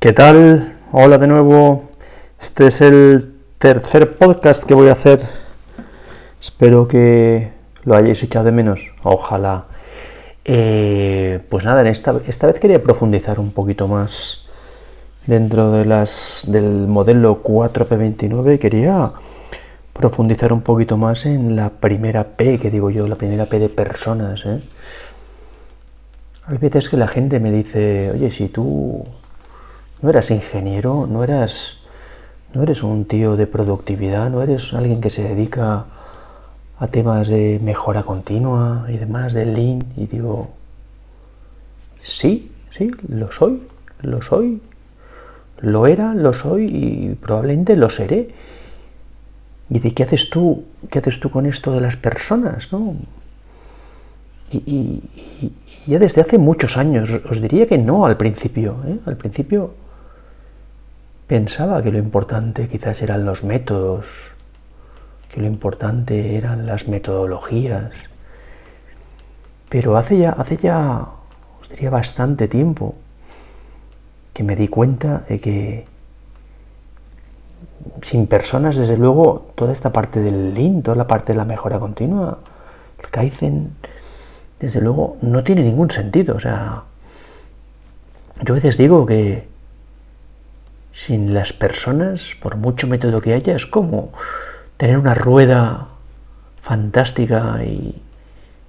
¿Qué tal? Hola de nuevo. Este es el tercer podcast que voy a hacer. Espero que lo hayáis echado de menos. Ojalá. Eh, pues nada, en esta, esta vez quería profundizar un poquito más dentro de las, del modelo 4P29. Quería profundizar un poquito más en la primera P, que digo yo, la primera P de personas. ¿eh? Veces que la gente me dice, oye, si tú no eras ingeniero, no eras, no eres un tío de productividad, no eres alguien que se dedica a temas de mejora continua y demás, de lean, y digo, sí, sí, lo soy, lo soy, lo era, lo soy y probablemente lo seré. ¿Y de qué haces tú? ¿Qué haces tú con esto de las personas? ¿no? Y, ya desde hace muchos años, os diría que no al principio. ¿eh? Al principio pensaba que lo importante quizás eran los métodos, que lo importante eran las metodologías. Pero hace ya, hace ya, os diría bastante tiempo, que me di cuenta de que sin personas, desde luego, toda esta parte del Lean, toda la parte de la mejora continua, el Kaizen, desde luego, no tiene ningún sentido. O sea, yo a veces digo que sin las personas, por mucho método que haya, es como tener una rueda fantástica y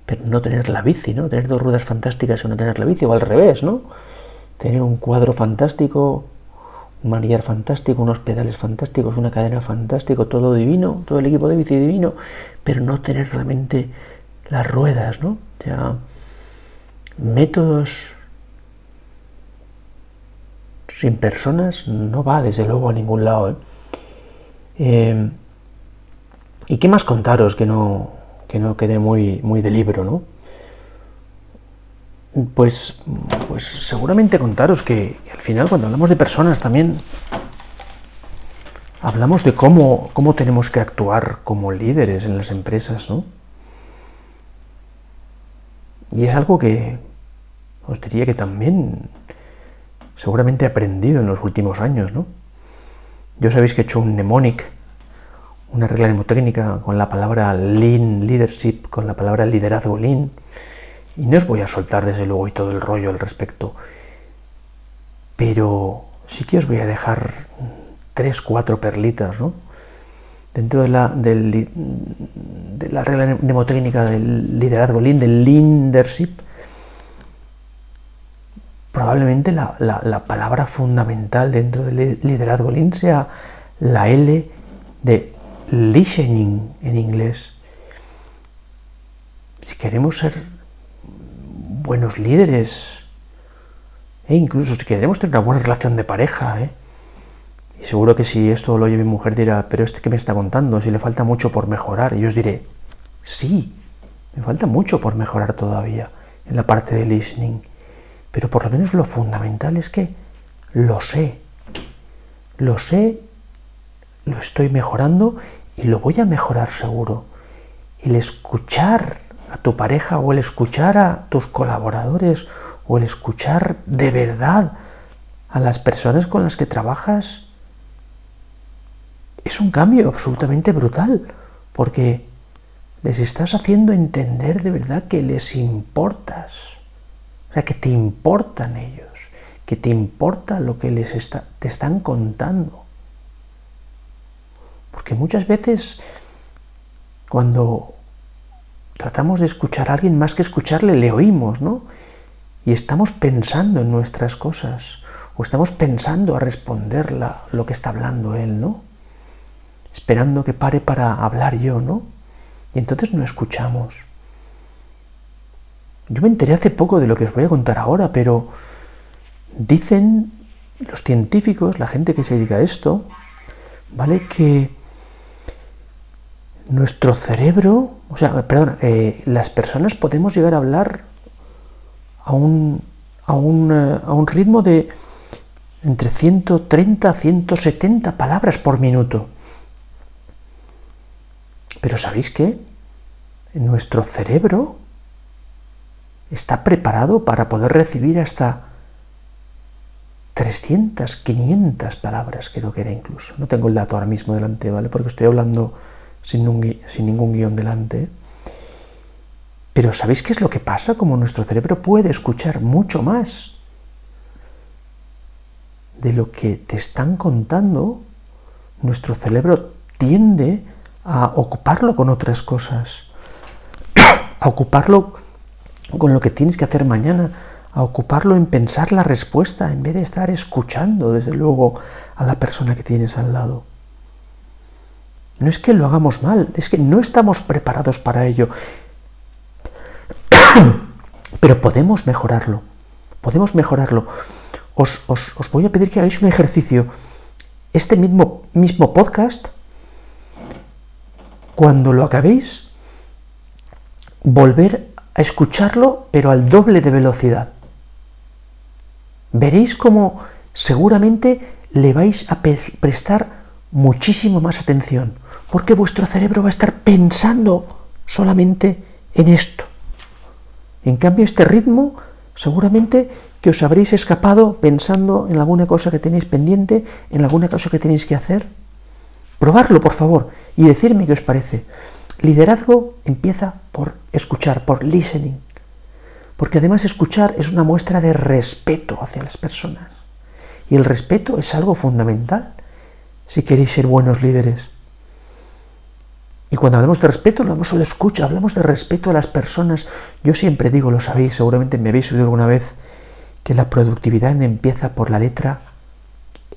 pero no tener la bici, ¿no? Tener dos ruedas fantásticas y no tener la bici, o al revés, ¿no? Tener un cuadro fantástico, un manillar fantástico, unos pedales fantásticos, una cadena fantástica, todo divino, todo el equipo de bici divino, pero no tener realmente las ruedas, ¿no? O sea, métodos sin personas no va desde luego a ningún lado. ¿eh? Eh, y qué más contaros que no, que no quede muy, muy de libro, ¿no? Pues, pues seguramente contaros que al final cuando hablamos de personas también hablamos de cómo, cómo tenemos que actuar como líderes en las empresas, ¿no? Y es algo que os diría que también seguramente aprendido en los últimos años, ¿no? Yo sabéis que he hecho un mnemonic, una regla mnemotécnica con la palabra lean leadership, con la palabra liderazgo lean, y no os voy a soltar desde luego y todo el rollo al respecto, pero sí que os voy a dejar tres, cuatro perlitas, ¿no? Dentro de la, de la regla mnemotécnica del liderazgo lean, del leadership, probablemente la, palabra fundamental dentro del liderazgo Lean sea la L de listening en inglés. Si queremos ser buenos líderes, e incluso si queremos tener una buena relación de pareja, ¿eh? y seguro que si esto lo oye mi mujer dirá, pero este que me está contando, si le falta mucho por mejorar, y yo os diré, sí, me falta mucho por mejorar todavía en la parte de listening pero por lo menos lo fundamental es que lo sé. Lo sé, lo estoy mejorando y lo voy a mejorar seguro. El escuchar a tu pareja o el escuchar a tus colaboradores o el escuchar de verdad a las personas con las que trabajas es un cambio absolutamente brutal porque les estás haciendo entender de verdad que les importas. O sea, que te importan ellos, que te importa lo que les está, te están contando. Porque muchas veces cuando tratamos de escuchar a alguien, más que escucharle, le oímos, ¿no? Y estamos pensando en nuestras cosas, o estamos pensando a responder lo que está hablando él, ¿no? Esperando que pare para hablar yo, ¿no? Y entonces no escuchamos. Yo me enteré hace poco de lo que os voy a contar ahora, pero dicen los científicos, la gente que se dedica a esto, ¿vale? Que nuestro cerebro, o sea, perdón, eh, las personas podemos llegar a hablar a un, a un, eh, a un ritmo de entre 130 a 170 palabras por minuto. Pero ¿sabéis qué? Nuestro cerebro está preparado para poder recibir hasta 300, 500 palabras, creo que era incluso. No tengo el dato ahora mismo delante, ¿vale? Porque estoy hablando sin, sin ningún guion delante. Pero ¿sabéis qué es lo que pasa? Como nuestro cerebro puede escuchar mucho más de lo que te están contando, nuestro cerebro tiende a ocuparlo con otras cosas, a ocuparlo con lo que tienes que hacer mañana, a ocuparlo en pensar la respuesta en vez de estar escuchando, desde luego, a la persona que tienes al lado. No es que lo hagamos mal, es que no estamos preparados para ello. Pero podemos mejorarlo, podemos mejorarlo. Os, voy a pedir que hagáis un ejercicio. Este mismo, mismo podcast, cuando lo acabéis, volver a escucharlo, pero al doble de velocidad veréis cómo seguramente le vais a prestar muchísimo más atención, porque vuestro cerebro va a estar pensando solamente en esto. En cambio, este ritmo seguramente que os habréis escapado pensando en alguna cosa que tenéis pendiente, en alguna cosa que tenéis que hacer. Probarlo, por favor, y decirme qué os parece. Liderazgo empieza por escuchar, por listening porque además escuchar es una muestra de respeto hacia las personas. Y el respeto es algo fundamental si queréis ser buenos líderes. Y cuando hablamos de respeto, no hablamos solo de escucha, hablamos de respeto a las personas. Yo siempre digo, lo sabéis, seguramente me habéis oído alguna vez, que la productividad empieza por la letra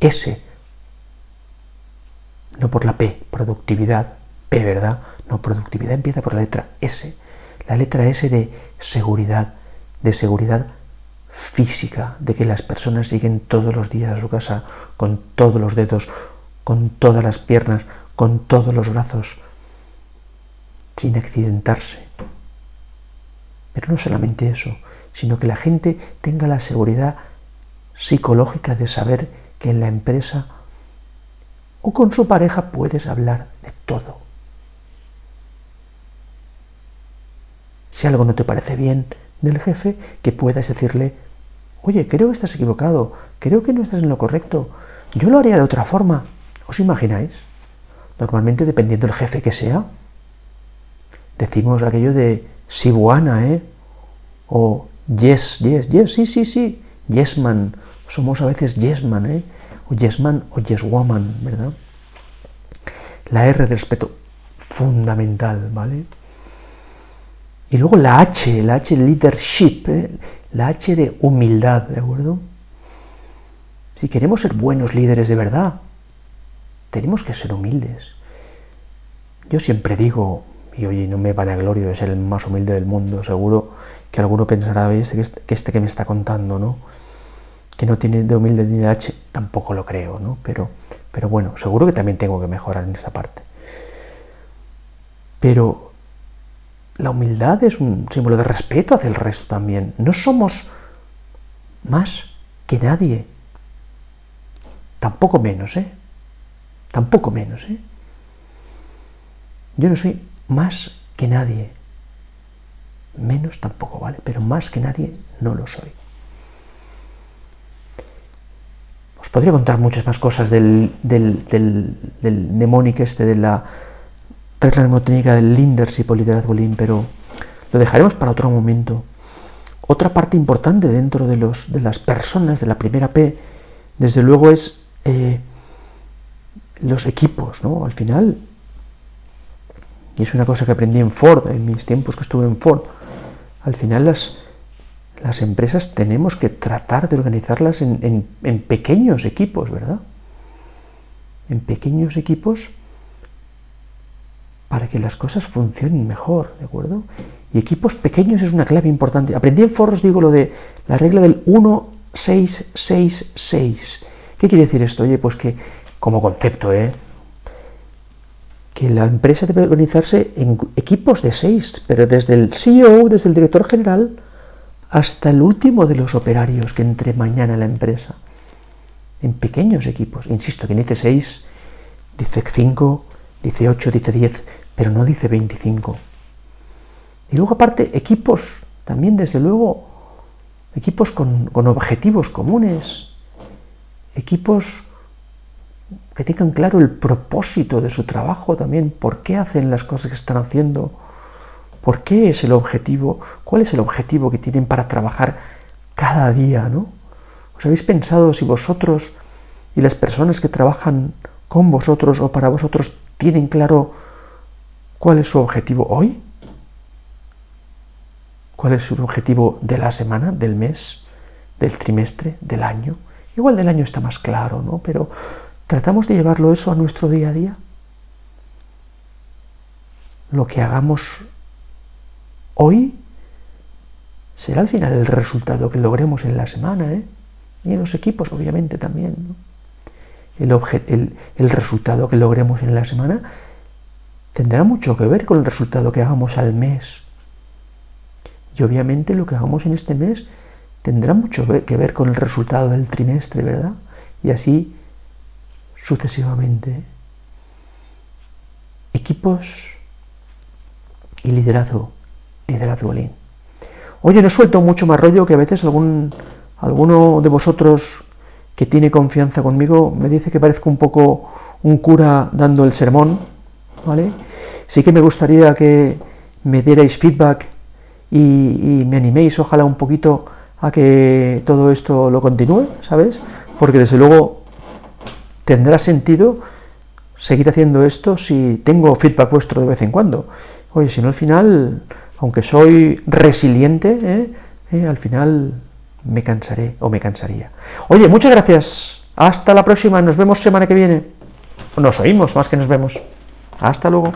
S, no por la P, productividad, P, ¿verdad? No, productividad empieza por la letra S, la letra S de seguridad, de seguridad física, de que las personas lleguen todos los días a su casa con todos los dedos, con todas las piernas, con todos los brazos, sin accidentarse. Pero no solamente eso, sino que la gente tenga la seguridad psicológica de saber que en la empresa o con su pareja puedes hablar de todo. Si algo no te parece bien, del jefe que puedas decirle, oye, creo que estás equivocado, creo que no estás en lo correcto, yo lo haría de otra forma. ¿Os imagináis? Normalmente, dependiendo del jefe que sea, decimos aquello de si buena, ¿eh? O yes, yes, yes, sí, sí, sí, yes man. Somos a veces yes man, ¿eh? O yes man o yes woman, ¿verdad? La R de respeto, fundamental, ¿vale? Y luego la H, la H leadership, ¿eh? la H de humildad, ¿de acuerdo? Si queremos ser buenos líderes de verdad, tenemos que ser humildes. Yo siempre digo, y oye, no me van a gloria de ser el más humilde del mundo, seguro que alguno pensará, este, que este que me está contando, ¿no? Que no tiene de humilde ni de H, tampoco lo creo, ¿no? Pero, pero bueno, seguro que también tengo que mejorar en esa parte. Pero la humildad es un símbolo de respeto hacia el resto también. No somos más que nadie. Tampoco menos, ¿eh? Tampoco menos, ¿eh? Yo no soy más que nadie. Menos tampoco, ¿vale? Pero más que nadie no lo soy. Os podría contar muchas más cosas del, del, del, del este, de la es la mnemotécnica del o liderazgo lean, pero lo dejaremos para otro momento. Otra parte importante dentro de, los, de las personas de la primera P, desde luego, es eh, los equipos, ¿no? Al final, y es una cosa que aprendí en Ford, en mis tiempos que estuve en Ford, al final las, las empresas tenemos que tratar de organizarlas en, en pequeños equipos, ¿verdad? En pequeños equipos para que las cosas funcionen mejor, ¿de acuerdo? Y equipos pequeños es una clave importante. Aprendí en foros, digo, lo de la regla del 1666. ¿Qué quiere decir esto? Oye, pues que, como concepto, ¿eh? que la empresa debe organizarse en equipos de seis, pero desde el CEO, desde el director general, hasta el último de los operarios que entre mañana en la empresa. En pequeños equipos. Insisto, que dice seis, dice cinco, dice 8, dice 10, pero no dice 25. Y luego aparte, equipos, también desde luego, equipos con, objetivos comunes, equipos que tengan claro el propósito de su trabajo también, por qué hacen las cosas que están haciendo, por qué es el objetivo, cuál es el objetivo que tienen para trabajar cada día, ¿no? ¿Os habéis pensado si vosotros y las personas que trabajan con vosotros o para vosotros tienen claro cuál es su objetivo hoy? ¿Cuál es su objetivo de la semana, del mes, del trimestre, del año? Igual del año está más claro, ¿no? Pero ¿tratamos de llevarlo eso a nuestro día a día? Lo que hagamos hoy será al final el resultado que logremos en la semana, ¿eh? Y en los equipos, obviamente, también. ¿no? El, el resultado que logremos en la semana tendrá mucho que ver con el resultado que hagamos al mes. Y obviamente lo que hagamos en este mes tendrá mucho que ver con el resultado del trimestre, ¿verdad? Y así sucesivamente. Equipos y liderazgo, liderazgo lean. Oye, no suelto mucho más rollo que a veces algún, alguno de vosotros que tiene confianza conmigo me dice que parezco un poco un cura dando el sermón, ¿vale? Sí que me gustaría que me dierais feedback y, me animéis, ojalá un poquito a que todo esto lo continúe, ¿sabes? Porque desde luego tendrá sentido seguir haciendo esto si tengo feedback vuestro de vez en cuando. Oye, si no al final, aunque soy resiliente, ¿eh? ¿Eh? al final me cansaré o me cansaría. Oye, muchas gracias. Hasta la próxima. Nos vemos semana que viene. Nos oímos más que nos vemos. Hasta luego.